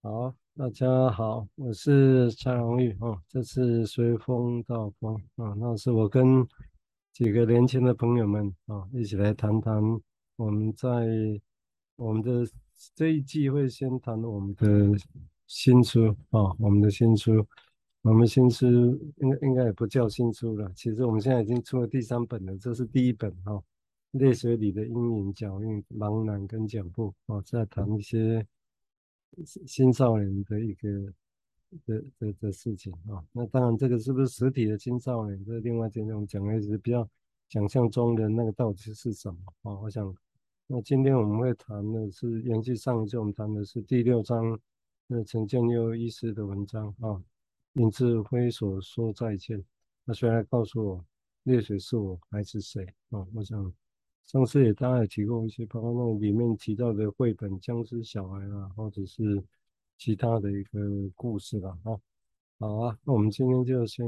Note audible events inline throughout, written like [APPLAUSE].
好，大家好，我是蔡荣玉哦。这次随风到风啊，那是我跟几个年轻的朋友们啊，一起来谈谈我们在我们的这一季会先谈我们的新书啊，我们的新书，我们新书应该应该也不叫新书了，其实我们现在已经出了第三本了，这是第一本哈，《泪水里的阴影脚印、茫然跟脚步》啊，再谈一些。青少年的一个的的的事情啊，那当然这个是不是实体的青少年，这另外一件我们讲的是比较想象中的那个到底是什么啊？我想，那今天我们会谈的是延续上一次我们谈的是第六章，那陈建佑医师的文章啊，林志辉所说再见，那谁来告诉我泪水是我还是谁啊？我想。上次也大概提过一些，包括那种里面提到的绘本《僵尸小孩》啊，或者是其他的一个故事吧。哈，好啊，那我们今天就先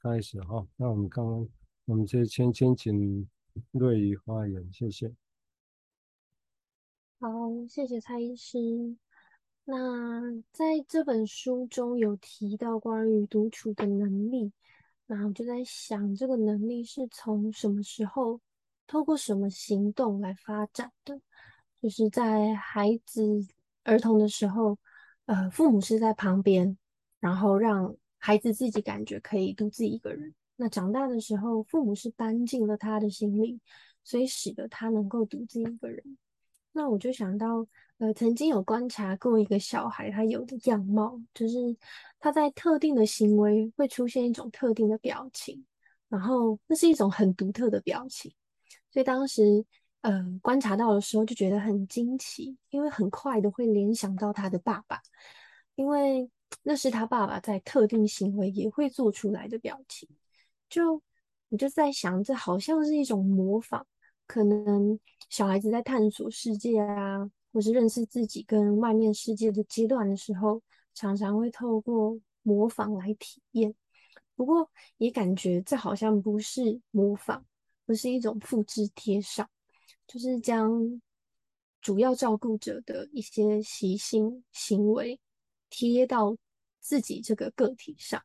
开始哈。那我们刚刚，我们就先先请瑞宇发言，谢谢。好，谢谢蔡医师。那在这本书中有提到关于独处的能力，那我就在想，这个能力是从什么时候？透过什么行动来发展的？就是在孩子儿童的时候，呃，父母是在旁边，然后让孩子自己感觉可以独自一个人。那长大的时候，父母是搬进了他的心里，所以使得他能够独自一个人。那我就想到，呃，曾经有观察过一个小孩，他有的样貌，就是他在特定的行为会出现一种特定的表情，然后那是一种很独特的表情。所以当时，呃，观察到的时候就觉得很惊奇，因为很快的会联想到他的爸爸，因为那是他爸爸在特定行为也会做出来的表情。就我就在想，这好像是一种模仿，可能小孩子在探索世界啊，或是认识自己跟外面世界的阶段的时候，常常会透过模仿来体验。不过也感觉这好像不是模仿。不是一种复制贴上，就是将主要照顾者的一些习性行为贴到自己这个个体上。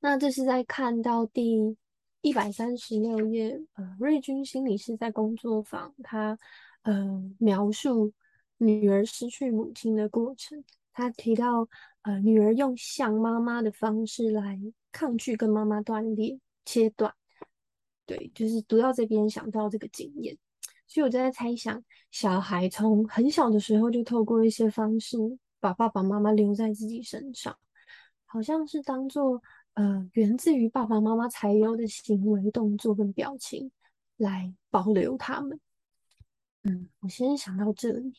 那这是在看到第一百三十六页，呃，瑞军心理师在工作坊，他呃描述女儿失去母亲的过程。他提到，呃，女儿用像妈妈的方式来抗拒跟妈妈断裂、切断。对，就是读到这边想到这个经验，所以我就在猜想，小孩从很小的时候就透过一些方式把爸爸妈妈留在自己身上，好像是当做呃源自于爸爸妈妈才有的行为、动作跟表情来保留他们。嗯，我先想到这里。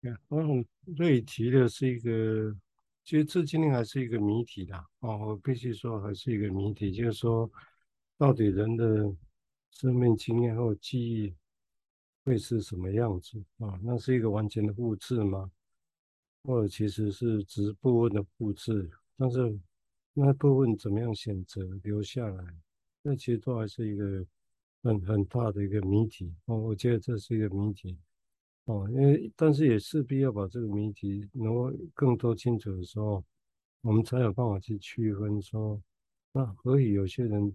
对，我想瑞提的是一个，其实这今天还是一个谜题的哦，我必须说还是一个谜题，就是说。到底人的生命经验或记忆会是什么样子啊？那是一个完全的复制吗？或者其实是只是部分的复制？但是那部分怎么样选择留下来？那其实都还是一个很很大的一个谜题哦。我觉得这是一个谜题哦，因为但是也势必要把这个谜题能够更多清楚的时候，我们才有办法去区分说，那何以有些人。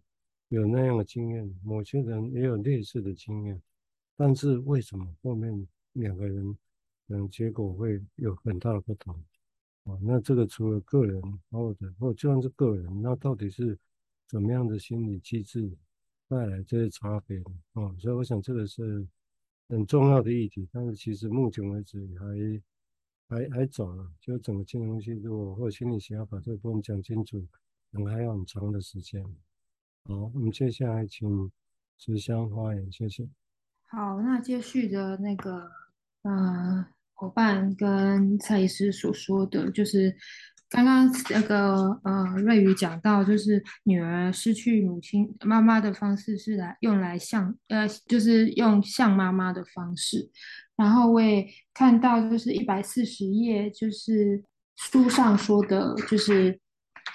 有那样的经验，某些人也有类似的经验，但是为什么后面两个人嗯结果会有很大的不同啊？那这个除了个人或者或就算是个人，那到底是怎么样的心理机制带来这些差别呢？啊，所以我想这个是很重要的议题，但是其实目前为止还还还早了，就整个金融系统或心理学要把这个部分讲清楚，可能还要很长的时间。好，我们接下来请慈香发言，谢谢。好，那接续的那个，呃，伙伴跟蔡医师所说的，就是刚刚那个呃瑞宇讲到，就是女儿失去母亲妈妈的方式是来用来像呃，就是用像妈妈的方式。然后我也看到，就是一百四十页，就是书上说的，就是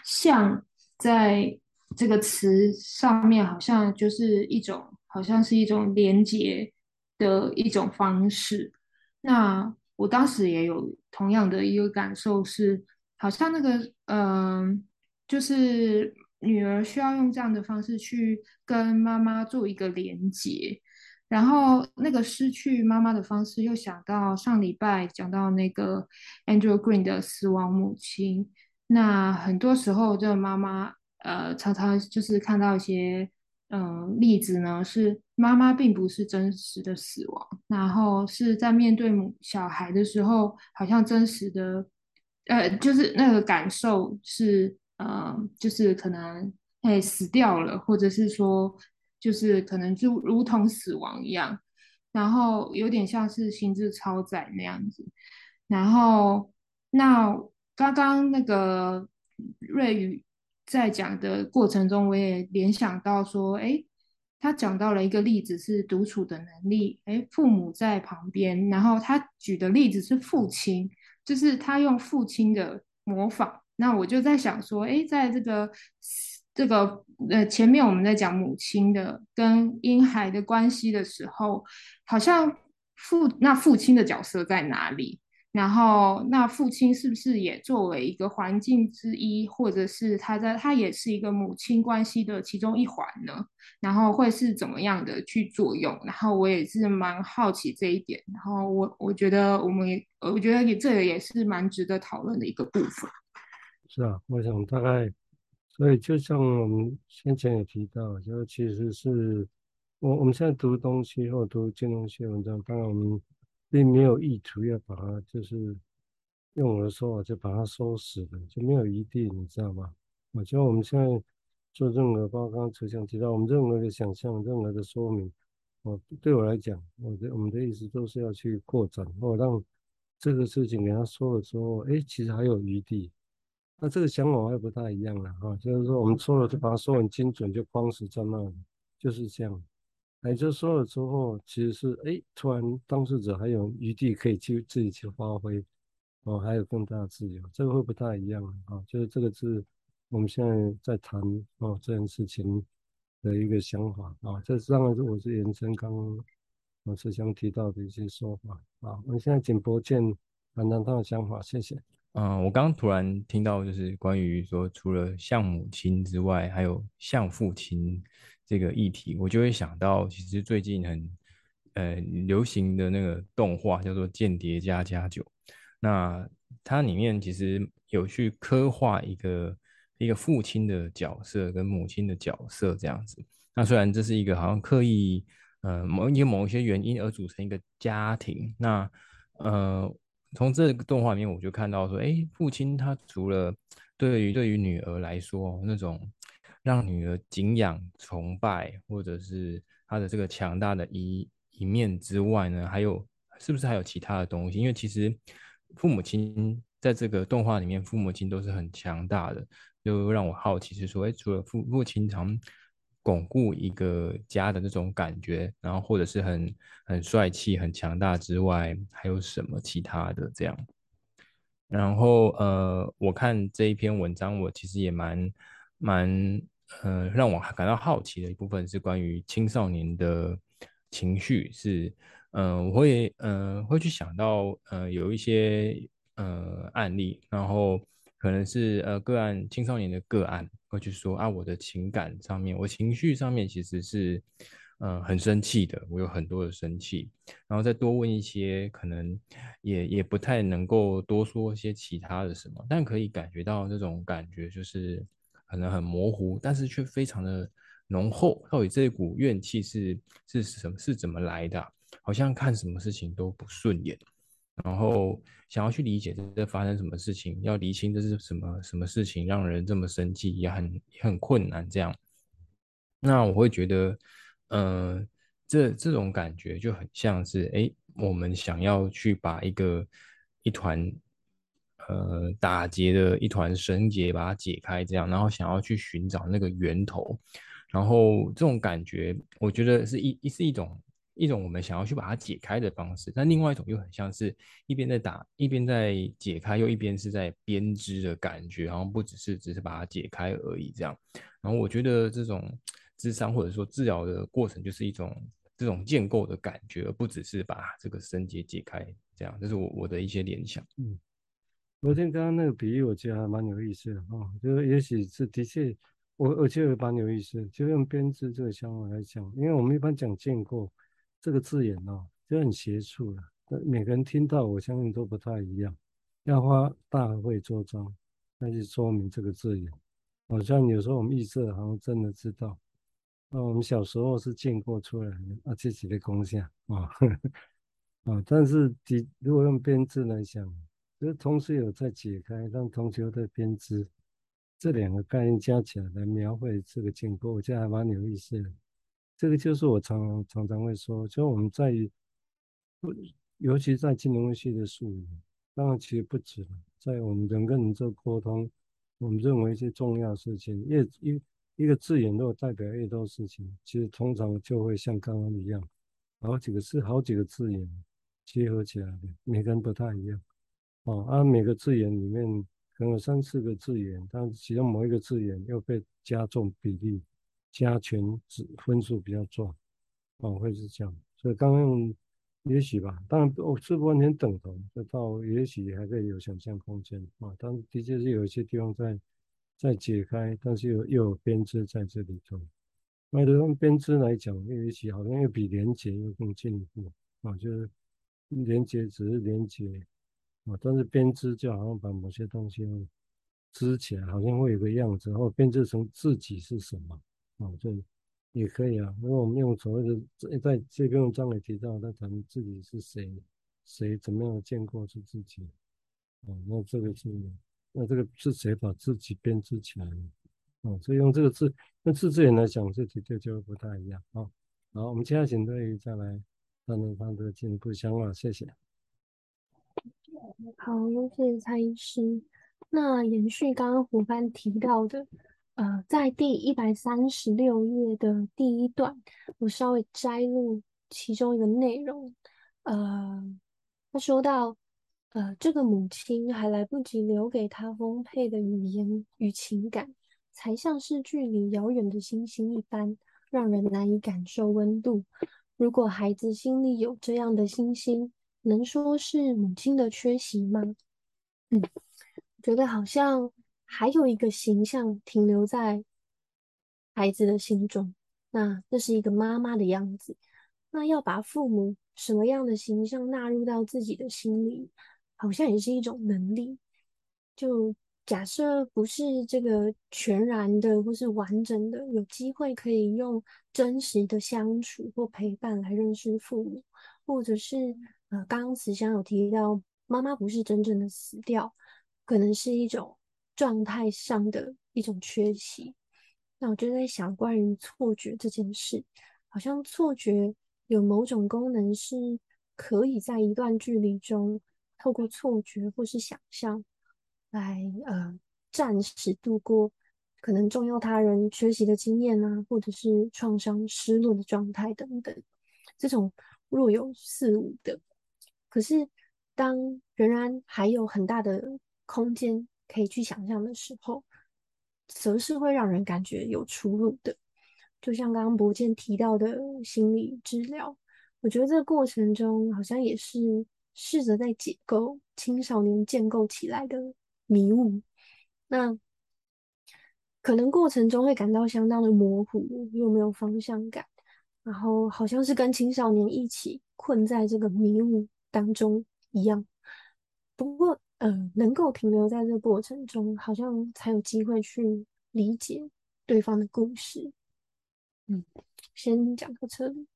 像在。这个词上面好像就是一种，好像是一种连接的一种方式。那我当时也有同样的一个感受是，好像那个嗯、就是女儿需要用这样的方式去跟妈妈做一个连接。然后那个失去妈妈的方式，又想到上礼拜讲到那个 Andrew Green 的死亡母亲。那很多时候，这个妈妈呃，常常就是看到一些嗯、例子呢，是妈妈并不是真实的死亡，然后是在面对小孩的时候，好像真实的呃，就是那个感受是呃，就是可能哎死掉了，或者是说。就是可能就如同死亡一样，然后有点像是心智超载那样子。然后那刚刚那个瑞宇在讲的过程中，我也联想到说，哎，他讲到了一个例子是独处的能力，哎，父母在旁边，然后他举的例子是父亲，就是他用父亲的模仿。那我就在想说，哎，在这个。这个呃，前面我们在讲母亲的跟婴孩的关系的时候，好像父那父亲的角色在哪里？然后那父亲是不是也作为一个环境之一，或者是他在他也是一个母亲关系的其中一环呢？然后会是怎么样的去作用？然后我也是蛮好奇这一点。然后我我觉得我们也我觉得也这个也是蛮值得讨论的一个部分。是啊，我想大概。所以，就像我们先前也提到，就其实是我我们现在读东西或读金融学文章，当然我们并没有意图要把它，就是用我的说法就把它收死了，就没有余地，你知道吗？我觉得我们现在做任何，包括刚刚哲翔提到，我们任何的想象、任何的说明，我对我来讲，我的我们的意思都是要去扩展，或让这个事情给他说了之后，哎，其实还有余地。那这个想法还不太一样了哈，就是说我们说了就把它说很精准，就框死在那里，就是这样。也就说了之后，其实是哎，突然当事者还有余地可以去自己去发挥，哦，还有更大的自由，这个会不太一样啊。就是这个是我们现在在谈哦这件事情的一个想法啊。这当然是我是延伸刚刚我是想提到的一些说法啊。我们现在请博建谈谈他的想法，谢谢。嗯，我刚突然听到，就是关于说，除了像母亲之外，还有像父亲这个议题，我就会想到，其实最近很呃流行的那个动画叫做《间谍家家酒》，那它里面其实有去刻画一个一个父亲的角色跟母亲的角色这样子。那虽然这是一个好像刻意呃某因某一些原因而组成一个家庭，那呃。从这个动画里面，我就看到说，哎，父亲他除了对于对于女儿来说那种让女儿敬仰、崇拜，或者是他的这个强大的一一面之外呢，还有是不是还有其他的东西？因为其实父母亲在这个动画里面，父母亲都是很强大的，就让我好奇是说，哎，除了父父亲常巩固一个家的那种感觉，然后或者是很很帅气、很强大之外，还有什么其他的这样？然后呃，我看这一篇文章，我其实也蛮蛮呃，让我感到好奇的一部分是关于青少年的情绪，是嗯、呃，我会嗯、呃、会去想到呃有一些呃案例，然后。可能是呃个案青少年的个案，会去说啊，我的情感上面，我情绪上面其实是呃很生气的，我有很多的生气，然后再多问一些，可能也也不太能够多说一些其他的什么，但可以感觉到这种感觉就是可能很模糊，但是却非常的浓厚。到底这股怨气是是什么是怎么来的？好像看什么事情都不顺眼。然后想要去理解这发生什么事情，要厘清这是什么什么事情让人这么生气，也很也很困难。这样，那我会觉得，呃，这这种感觉就很像是，哎，我们想要去把一个一团，呃，打结的一团绳结把它解开，这样，然后想要去寻找那个源头，然后这种感觉，我觉得是一一是一种。一种我们想要去把它解开的方式，但另外一种又很像是一边在打，一边在解开，又一边是在编织的感觉，然后不只是只是把它解开而已这样。然后我觉得这种智商或者说治疗的过程，就是一种这种建构的感觉，而不只是把这个绳结解开，这样，这是我我的一些联想。嗯，我听刚刚那个比喻，我觉得还蛮有意思的哦，就是也许是的确，我我觉得蛮有意思，就用编织这个想法来讲，因为我们一般讲建构这个字眼哦，就很邪术了，每个人听到我相信都不太一样，要花大费周章那就说明这个字眼。好像有时候我们预设好像真的知道。那我们小时候是建构出来的啊，自己的功效啊，啊，[LAUGHS] 但是的如果用编织来讲，就是同时有在解开，但同时又在编织，这两个概念加起来来描绘这个建构，我觉得还蛮有意思的。这个就是我常常常会说，就我们在，不尤其在金融系的术语，当然其实不止了，在我们人跟人做沟通，我们认为一些重要事情，越一。一个字眼如果代表越多事情，其实通常就会像刚刚一样，好几个是好几个字眼结合起来的，每个人不太一样。哦，啊、每个字眼里面可能有三四个字眼，但其中某一个字眼又被加重比例，加权值分数比较重，哦，会是这样。所以刚刚也许吧，当然我是不完全等同，这到也许还可以有想象空间啊。但的确是有一些地方在。在解开，但是又又有编织在这里头。那用编织来讲，又一起好像又比连结又更进一步啊，就是连接只是连接啊，但是编织就好像把某些东西织起来，好像会有个样子，然后编织成自己是什么啊，这也可以啊。如果我们用所谓的在这边用章也提到，他谈自己是谁，谁怎么样见过是自己哦，那这个是。那这个是谁把自己编织起来的？哦，所以用这个字，那字字眼来讲，这的确就不太一样啊。好，我们接下来请瑞瑜再来谈谈他的进一步想法，谢谢。好，谢谢蔡医师。那延续刚刚伙伴提到的，呃，在第一百三十六页的第一段，我稍微摘录其中一个内容。呃，他说到。呃，这个母亲还来不及留给他丰沛的语言与情感，才像是距离遥远的星星一般，让人难以感受温度。如果孩子心里有这样的星星，能说是母亲的缺席吗？嗯，觉得好像还有一个形象停留在孩子的心中，那这是一个妈妈的样子。那要把父母什么样的形象纳入到自己的心里？好像也是一种能力。就假设不是这个全然的或是完整的，有机会可以用真实的相处或陪伴来认识父母，或者是呃，刚刚慈祥有提到，妈妈不是真正的死掉，可能是一种状态上的一种缺席。那我就在想，关于错觉这件事，好像错觉有某种功能是可以在一段距离中。透过错觉或是想象来呃暂时度过可能重要他人缺席的经验啊，或者是创伤失落的状态等等，这种若有似无的，可是当仍然还有很大的空间可以去想象的时候，则是会让人感觉有出路的。就像刚刚博健提到的心理治疗，我觉得这个过程中好像也是。试着在解构青少年建构起来的迷雾，那可能过程中会感到相当的模糊，又没有方向感，然后好像是跟青少年一起困在这个迷雾当中一样。不过，呃，能够停留在这个过程中，好像才有机会去理解对方的故事。嗯，先讲到这里。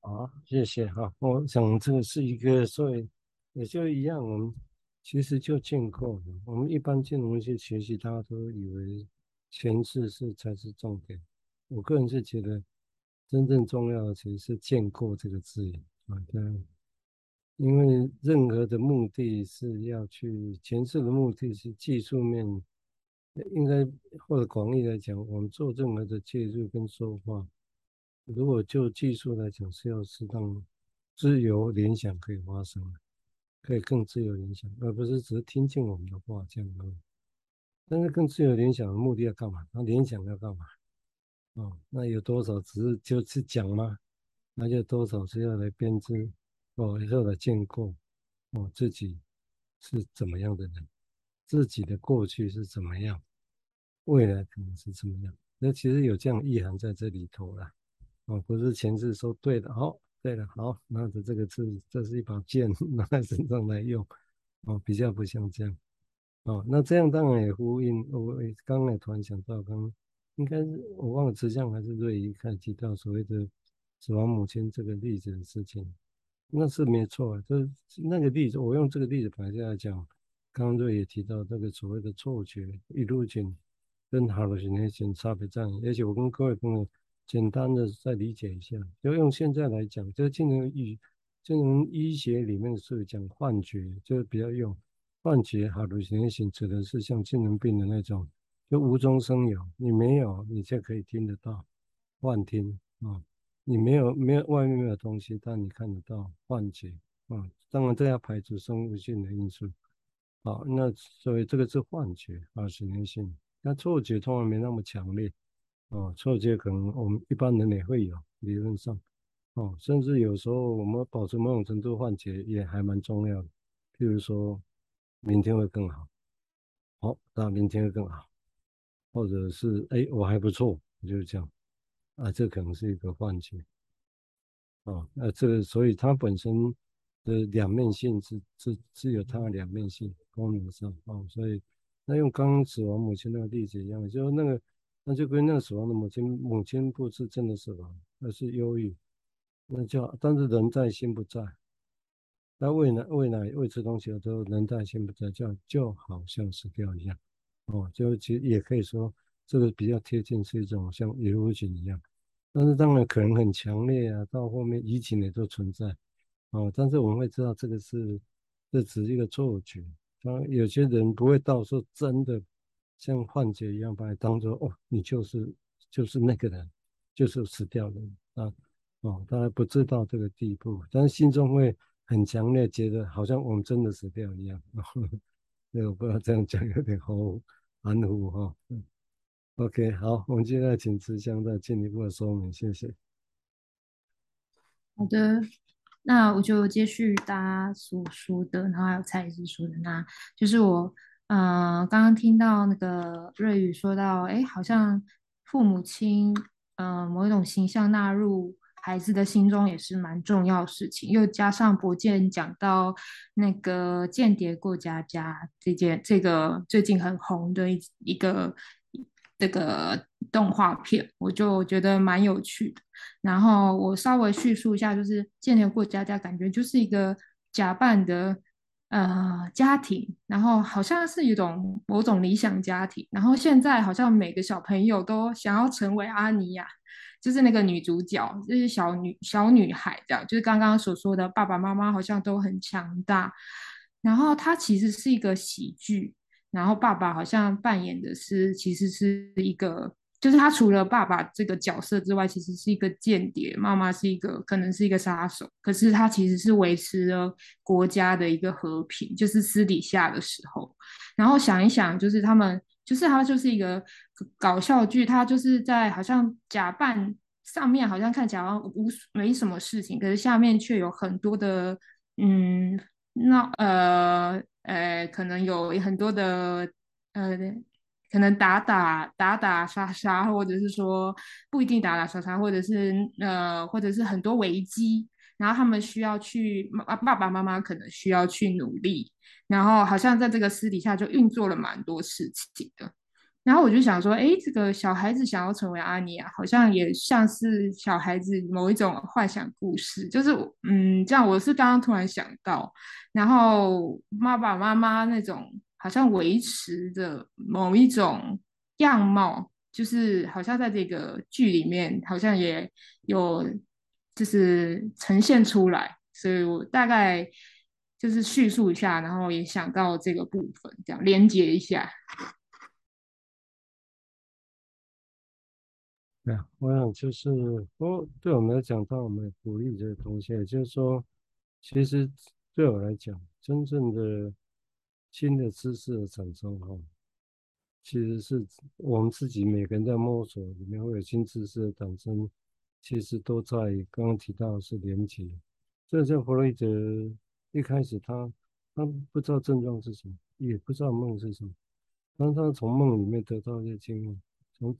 好，谢谢哈。我想这个是一个，所以也就一样，我们其实就建构。我们一般金融一些学习，大家都以为诠释是才是重点。我个人是觉得，真正重要的其实是见过这个字眼啊。因为任何的目的是要去诠释的目的是技术面，应该或者广义来讲，我们做任何的介入跟说话。如果就技术来讲，是要适当自由联想可以发生，可以更自由联想，而不是只是听进我们的话这样而已。但是更自由联想的目的要干嘛？那联想要干嘛？哦，那有多少只是就是讲吗？那就多少是要来编织，哦，要来建构，哦，自己是怎么样的人，自己的过去是怎么样，未来可能是怎么样？那其实有这样意涵在这里头了，哦，不是前世说对的，好、哦，对了，好，拿着这个字，这是一把剑，[LAUGHS] 拿在身上来用，哦，比较不像这样，哦，那这样当然也呼应，我刚刚也突然想到，刚应该是我忘了，慈祥还是瑞一开始提到所谓的死亡母亲这个例子的事情，那是没错，就是那个例子，我用这个例子本来就来讲，刚刚瑞也提到这个所谓的错觉一路讲。跟 hallucination 差别在，而且我跟各位朋友简单的再理解一下，就用现在来讲，就精神医精神医学里面是讲幻觉，就是比较用幻觉 hallucination 指的是像精神病的那种，就无中生有，你没有，你就可以听得到幻听啊，你没有没有外面没有东西，但你看得到幻觉啊，当然这要排除生物性的因素，好，那所以这个是幻觉 hallucination。那错觉通常没那么强烈，哦，错觉可能我们一般人也会有，理论上，哦，甚至有时候我们保持某种程度幻觉也还蛮重要的，譬如说明天会更好，好、哦，那明天会更好，或者是哎我还不错，就是这样，啊，这可能是一个幻觉，哦，那这个所以它本身的两面性是是是有它的两面性功能上，哦，所以。那用刚刚死亡母亲那个例子一样，就那个，那就跟那个死亡的母亲，母亲不是真的死亡，而是忧郁，那叫，但是人在心不在。那喂奶喂奶喂吃东西的时候，人在心不在，叫就好像死掉一样。哦，就其实也可以说，这个比较贴近是一种像遗物情一样。但是当然可能很强烈啊，到后面疫情也都存在。哦，但是我们会知道这个是，这只是一个错觉。啊，有些人不会到时候真的像幻觉一样把你当做哦，你就是就是那个人，就是死掉的啊哦，当然不知道这个地步，但是心中会很强烈觉得好像我们真的死掉一样。那、哦、我不知道这样讲有点好含糊哈。，OK，好，我们接下来请慈香再进一步的说明，谢谢。好的。那我就接续大家所说的，然后还有蔡医师说的，那就是我，嗯、呃，刚刚听到那个瑞宇说到，哎，好像父母亲，嗯、某一种形象纳入孩子的心中也是蛮重要的事情，又加上博健讲到那个间谍过家家这件，这个最近很红的一一个。这个动画片我就觉得蛮有趣的，然后我稍微叙述一下，就是《间谍过家家》，感觉就是一个假扮的呃家庭，然后好像是一种某种理想家庭，然后现在好像每个小朋友都想要成为阿尼亚，就是那个女主角，就是小女小女孩这样，就是刚刚所说的爸爸妈妈好像都很强大，然后它其实是一个喜剧。然后爸爸好像扮演的是，其实是一个，就是他除了爸爸这个角色之外，其实是一个间谍。妈妈是一个，可能是一个杀手，可是他其实是维持了国家的一个和平，就是私底下的时候。然后想一想，就是他们，就是他就是一个搞笑剧，他就是在好像假扮上面好像看起来好像无没什么事情，可是下面却有很多的，嗯，那呃。呃，可能有很多的，呃，可能打打打打杀杀，或者是说不一定打打杀杀，或者是呃，或者是很多危机，然后他们需要去，爸爸妈妈可能需要去努力，然后好像在这个私底下就运作了蛮多事情的。然后我就想说，哎，这个小孩子想要成为阿尼亚，好像也像是小孩子某一种幻想故事，就是，嗯，这样我是刚刚突然想到，然后爸爸妈妈那种好像维持着某一种样貌，就是好像在这个剧里面好像也有就是呈现出来，所以我大概就是叙述一下，然后也想到这个部分，这样连接一下。对啊，我想就是，哦，对我们来讲，当我们鼓励这个东西，也就是说，其实对我来讲，真正的新的知识的产生，哈，其实是我们自己每个人在摸索，里面会有新知识的产生，其实都在刚刚提到是连接。这像弗洛伊德一开始他他不知道症状是什么，也不知道梦是什么，但他从梦里面得到一些经验，从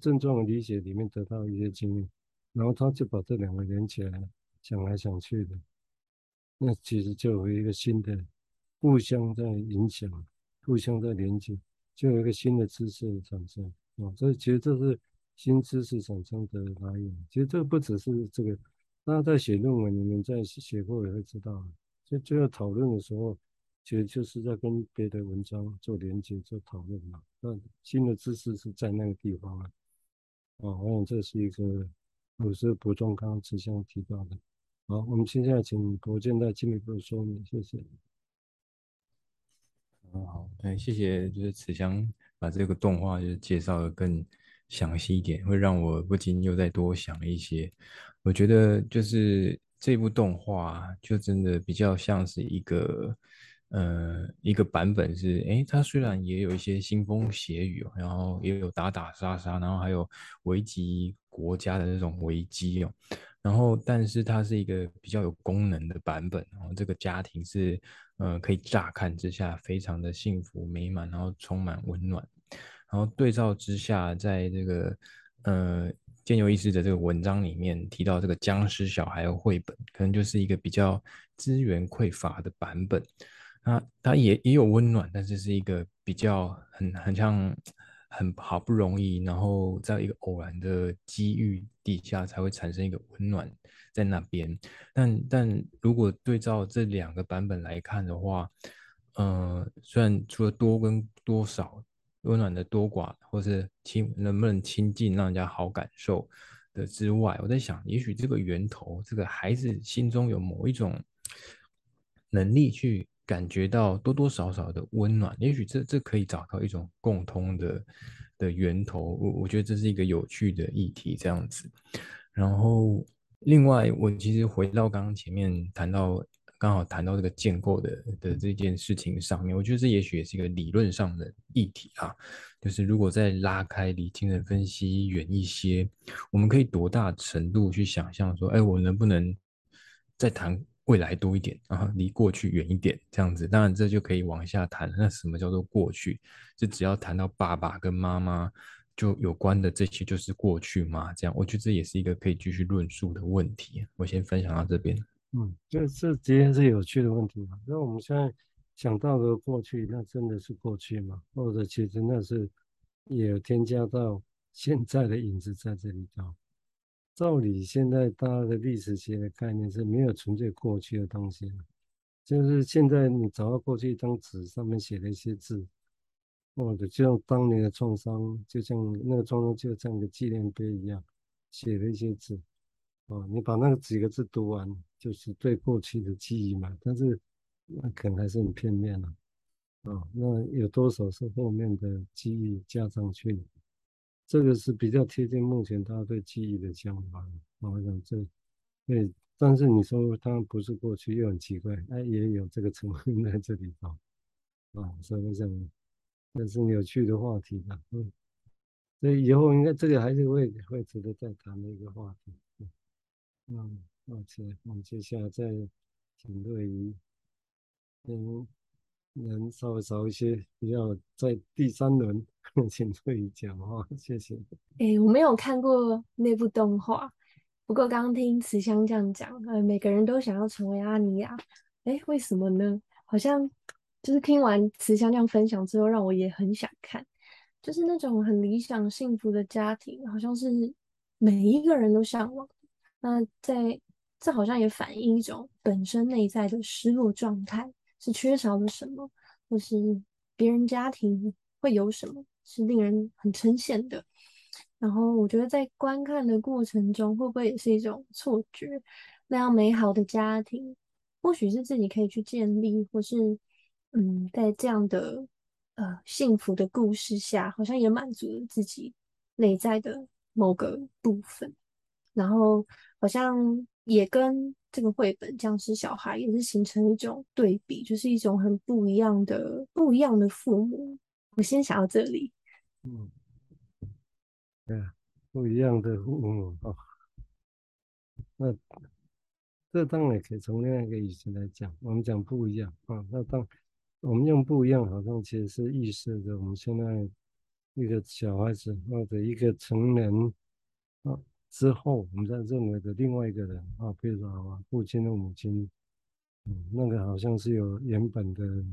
症状理解里面得到一些经验，然后他就把这两个连起来，想来想去的，那其实就有一个新的。互相在影响，互相在连接，就有一个新的知识的产生啊！所以其实这是新知识产生的来源。其实这不只是这个，大家在写论文，你们在写过也会知道，就最后讨论的时候，其实就是在跟别的文章做连接、做讨论嘛。那新的知识是在那个地方啊！啊，我想这是一个，我是补充刚刚慈祥提到的。好，我们现在请国健再进一步说明，谢谢。很好，哎，谢谢，就是慈祥把这个动画就是介绍的更详细一点，会让我不禁又再多想了一些。我觉得就是这部动画就真的比较像是一个，呃，一个版本是，哎，它虽然也有一些腥风血雨，然后也有打打杀杀，然后还有危及国家的那种危机哦。然后，但是它是一个比较有功能的版本。然后，这个家庭是，呃，可以乍看之下非常的幸福美满，然后充满温暖。然后对照之下，在这个，呃，建佑医师的这个文章里面提到这个僵尸小孩的绘本，可能就是一个比较资源匮乏的版本。那它也也有温暖，但是是一个比较很很像。很好不容易，然后在一个偶然的机遇底下，才会产生一个温暖在那边。但但如果对照这两个版本来看的话，呃，虽然除了多跟多少温暖的多寡，或是亲能不能亲近让人家好感受的之外，我在想，也许这个源头，这个孩子心中有某一种能力去。感觉到多多少少的温暖，也许这这可以找到一种共通的的源头。我我觉得这是一个有趣的议题，这样子。然后，另外，我其实回到刚刚前面谈到，刚好谈到这个建构的的这件事情上面，我觉得这也许也是一个理论上的议题啊。就是如果再拉开离精神分析远一些，我们可以多大程度去想象说，哎，我能不能再谈？未来多一点啊，离过去远一点，这样子，当然这就可以往下谈。那什么叫做过去？就只要谈到爸爸跟妈妈就有关的这些，就是过去吗？这样，我觉得这也是一个可以继续论述的问题。我先分享到这边。嗯，这这的确是有趣的问题嘛。那我们现在想到的过去，那真的是过去吗？或者其实那是也有添加到现在的影子在这里头？照理，现在大家的历史学的概念是没有纯粹过去的东西，就是现在你找到过去一张纸上面写了一些字，或者就像当年的创伤，就像那个创伤就像一个纪念碑一样，写了一些字，哦，你把那个几个字读完，就是对过去的记忆嘛，但是那可能还是很片面了，啊，那有多少是后面的记忆加上去？这个是比较贴近目前他对记忆的想法，我想这对，但是你说他不是过去又很奇怪，哎，也有这个成分在这里头，啊，所以我想这是有趣的话题吧，嗯，所以以后应该这个还是会会值得再谈的一个话题，嗯，而且我们接下来再请对于，嗯。能稍微少一些，比较在第三轮，[LAUGHS] 请瑞仪讲话，谢谢。哎、我没有看过那部动画，不过刚刚听慈祥这样讲，呃，每个人都想要成为阿尼亚，哎、为什么呢？好像就是听完慈祥这样分享之后，让我也很想看，就是那种很理想幸福的家庭，好像是每一个人都向往。那在这好像也反映一种本身内在的失落状态。是缺少了什么，或是别人家庭会有什么，是令人很称羡的。然后我觉得在观看的过程中，会不会也是一种错觉？那样美好的家庭，或许是自己可以去建立，或是嗯，在这样的呃幸福的故事下，好像也满足了自己内在的某个部分。然后好像也跟。这个绘本《僵尸小孩》也是形成一种对比，就是一种很不一样的、不一样的父母，我先想到这里。嗯，对啊，不一样的父母哦。那这当然可以从另外一个意思来讲，我们讲不一样啊。那当我们用不一样，好像其实是预设着我们现在一个小孩子或者一个成人啊之后，我们在认为的另外一个人啊，比如说啊，父亲的母亲，嗯，那个好像是有原本的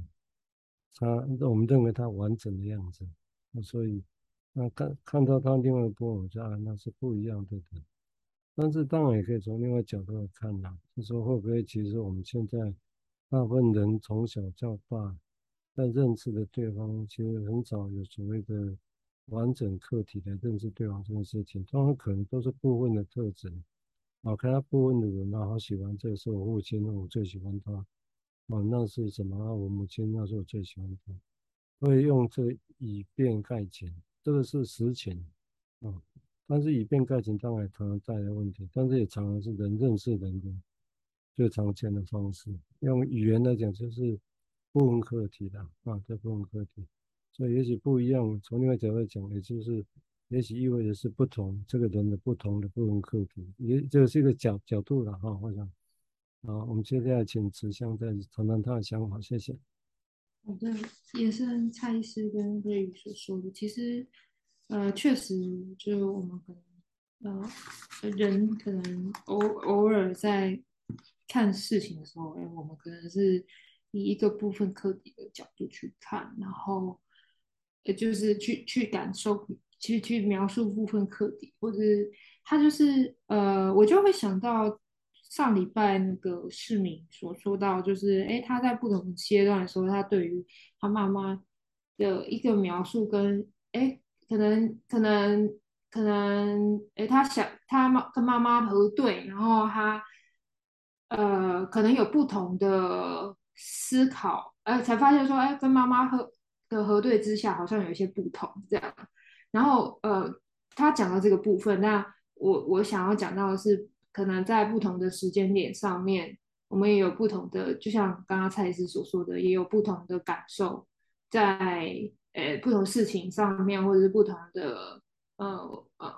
他，我们认为他完整的样子。那所以，那看看到他另外一部分，就啊，那是不一样的。但是当然也可以从另外角度来看呐，就说会不会其实我们现在大部分人从小到大，在认识的对方，其实很少有所谓的完整客体来认识对方这件事情，当然可能都是部分的特征。啊，看他部分的人啊，好喜欢这个是我父亲，那我最喜欢他。啊，那是什么？我母亲，那是我最喜欢他。会用这以偏概全，这个是实情啊。但是以偏概全当然常常带来问题，但是也常常是人认识人的最常见的方式。用语言来讲，就是部分客体的啊，这部分客体。所以也许不一样，从另外角度讲，也就是也许意味着是不同这个人的不同的部分客体，也这是一个角角度了哈。我想，好，我们接下来请慈祥再谈谈他的想法，谢谢。好的，也是蔡医师跟瑞宇所说的。其实，呃，确实，就我们可能，呃，人可能偶偶尔在看事情的时候，哎，我们可能是以一个部分客体的角度去看，然后，也就是去去感受，去去描述部分课题，或者是他就是，呃，我就会想到。上礼拜那个市民所说到，就是哎，他在不同阶段的时候，他对于他妈妈的一个描述跟哎，可能可能可能哎，他想他妈跟妈妈核对，然后他呃，可能有不同的思考，哎，才发现说哎，跟妈妈核的核对之下，好像有一些不同这样。然后呃，他讲到这个部分，那我我想要讲到的是。可能在不同的时间点上面，我们也有不同的，就像刚刚蔡医师所说的，也有不同的感受，在呃不同事情上面，或者是不同的呃呃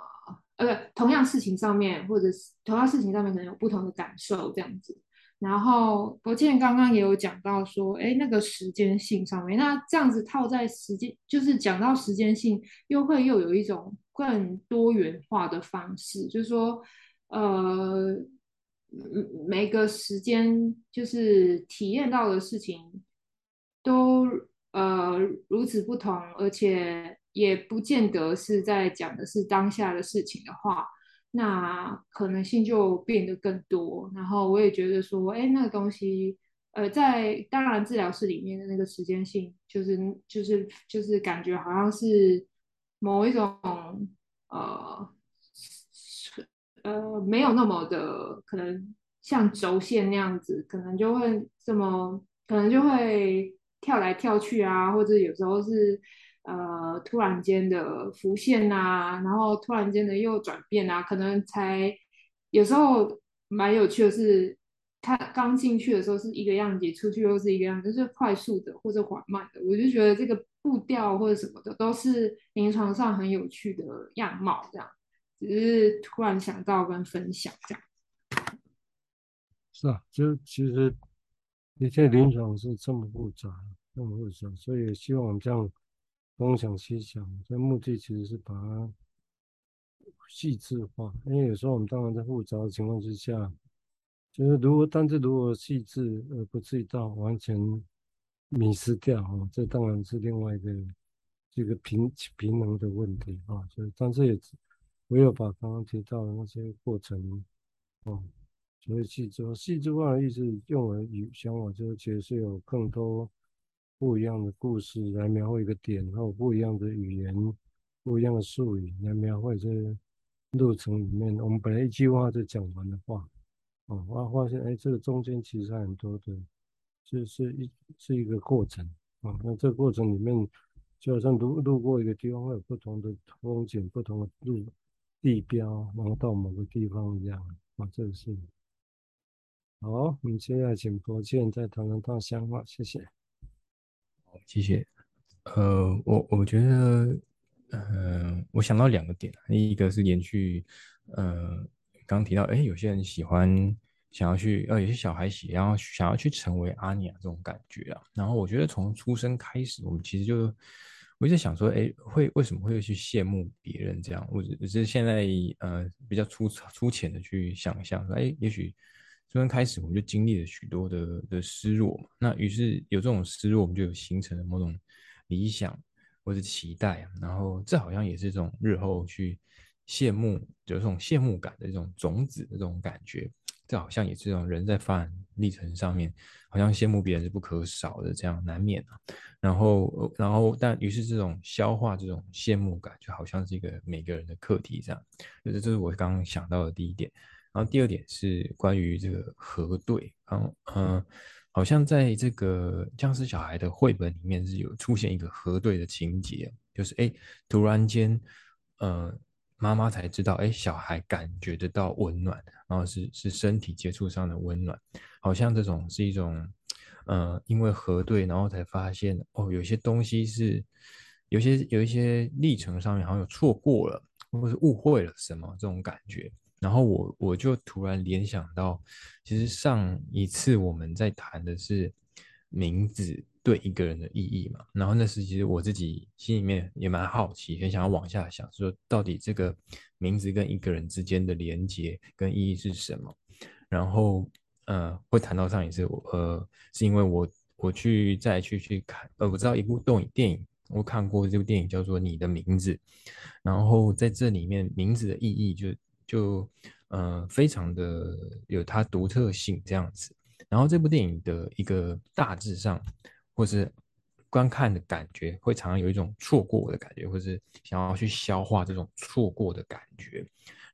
呃同样事情上面，或者是同样事情上面可能有不同的感受这样子。然后博倩刚刚也有讲到说，哎，那个时间性上面，那这样子套在时间，就是讲到时间性，又会又有一种更多元化的方式，就是说。呃，每个时间就是体验到的事情都呃如此不同，而且也不见得是在讲的是当下的事情的话，那可能性就变得更多。然后我也觉得说，哎，那个东西，呃，在当然治疗室里面的那个时间性，就是就是就是感觉好像是某一种呃。呃，没有那么的可能像轴线那样子，可能就会这么，可能就会跳来跳去啊，或者有时候是呃突然间的浮现啊，然后突然间的又转变啊，可能才有时候蛮有趣的是，他刚进去的时候是一个样子，出去又是一个样子，就是快速的或者缓慢的，我就觉得这个步调或者什么的都是临床上很有趣的样貌这样。只是突然想到跟分享这样，是啊，就其实一切临床是这么复杂，这么复杂，所以希望这样东想西想，这目的其实是把它细致化。因为有时候我们当然在复杂的情况之下，就是如果但是如果细致而不至于到完全迷失掉啊，这当然是另外一个这个平平衡的问题啊。所以但是也。唯有把刚刚提到的那些过程，哦，所谓细致化，细致化的意思，用我的语想法就是，其实是有更多不一样的故事来描绘一个点，然后不一样的语言、不一样的术语来描绘这路程里面。我们本来一句话就讲完的话，哦，我发现，哎，这个中间其实很多的，就是一是一个过程啊。那这个过程里面，就好像路路过一个地方，会有不同的风景，不同的路。地标，然后到某个地方一样啊，这个是好。我们接下来请博建再谈谈他的想法，谢谢。好，谢谢。呃，我我觉得，呃，我想到两个点，一个是延续，呃，刚提到，哎，有些人喜欢想要去，呃，有些小孩喜，然后想要去成为阿尼亚这种感觉啊。然后我觉得从出生开始，我们其实就，我一直想说，哎，会为什么会去羡慕别人这样？我只是现在呃比较粗粗浅的去想象，说，哎，也许。出生开始，我们就经历了许多的的失落嘛。那于是有这种失落，我们就有形成了某种理想或者期待。然后这好像也是一种日后去羡慕，有这种羡慕感的一种种子的这种感觉。这好像也是这种人在发展历程上面，好像羡慕别人是不可少的，这样难免啊。然后，然后，但于是这种消化这种羡慕感，就好像是一个每个人的课题这样。就是这是我刚刚想到的第一点。然后第二点是关于这个核对，嗯嗯，好像在这个僵尸小孩的绘本里面是有出现一个核对的情节，就是哎，突然间，呃，妈妈才知道，哎，小孩感觉得到温暖，然后是是身体接触上的温暖，好像这种是一种，呃，因为核对，然后才发现哦，有些东西是，有些有一些历程上面好像有错过了，或是误会了什么这种感觉。然后我我就突然联想到，其实上一次我们在谈的是名字对一个人的意义嘛。然后那时其实我自己心里面也蛮好奇，很想要往下想，说到底这个名字跟一个人之间的连接跟意义是什么。然后呃，会谈到上一次我，呃，是因为我我去再去去看，呃，我知道一部动影电影，我看过这部电影叫做《你的名字》，然后在这里面名字的意义就。就呃非常的有它独特性这样子，然后这部电影的一个大致上或是观看的感觉，会常常有一种错过的感觉，或是想要去消化这种错过的感觉。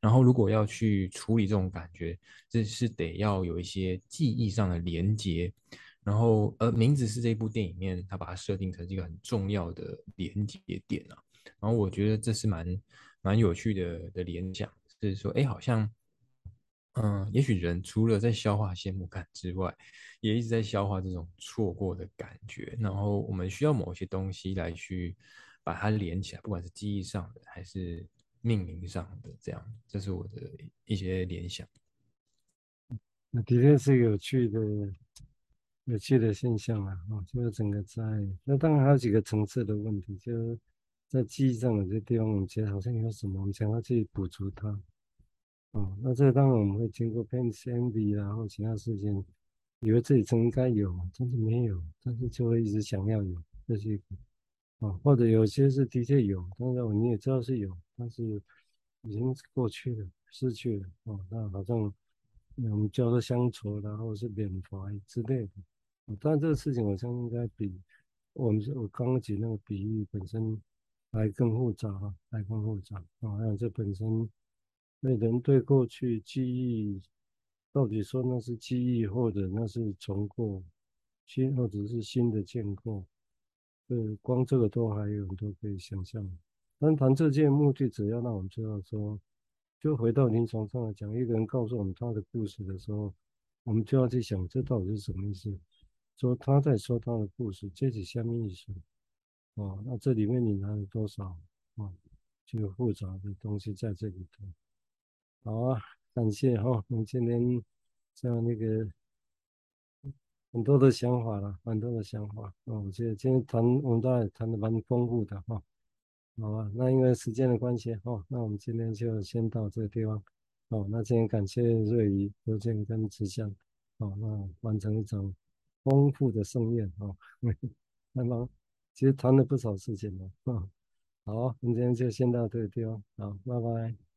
然后如果要去处理这种感觉，这是得要有一些记忆上的连接。然后呃名字是这部电影里面，它把它设定成一个很重要的连接点啊。然后我觉得这是蛮蛮有趣的的联想。就是说，哎，好像，嗯，也许人除了在消化羡慕感之外，也一直在消化这种错过的感觉。然后，我们需要某些东西来去把它连起来，不管是记忆上的还是命名上的，这样，这是我的一些联想。那的确是有趣的、有趣的现象啊！哦，就是整个在那当然还有几个层次的问题，就是。在记忆上的这些地方，我们觉得好像有什么，我们想要去补足它。哦，那这个当然我们会经过 pain envy 然后其他事情，以为自己曾应该有，但是没有，但是就会一直想要有这些。哦，或者有些是的确有，当然你也知道是有，但是已经过去了，失去了。哦，那好像我们叫做乡愁，然后是缅怀之类的。但这个事情好像应该比我们我刚刚举那个比喻本身。还更复杂哈，还更复杂啊！还有这本身，那人对过去记忆，到底说那是记忆，或者那是重构新，或者是新的建构，呃，光这个都还有很多可以想象。但谈这件目的，只要让我们知道说，就回到临床上来讲，一个人告诉我们他的故事的时候，我们就要去想，这到底是什么意思？说他在说他的故事，这是什么意思？哦，那这里面你拿了多少啊？这个复杂的东西在这里头。好啊，感谢哈，我们今天这样那个很多的想法了，很多的想法。哦，我觉得今天谈我们都谈的蛮丰富的哈。好啊，那因为时间的关系哈，那我们今天就先到这个地方。哦，那今天感谢瑞仪、刘健跟慈祥。哦，那完成一场丰富的盛宴哦，那 [LAUGHS] 么。其实谈了不少事情了，嗯，好，今天就先到这个地方，好，拜拜。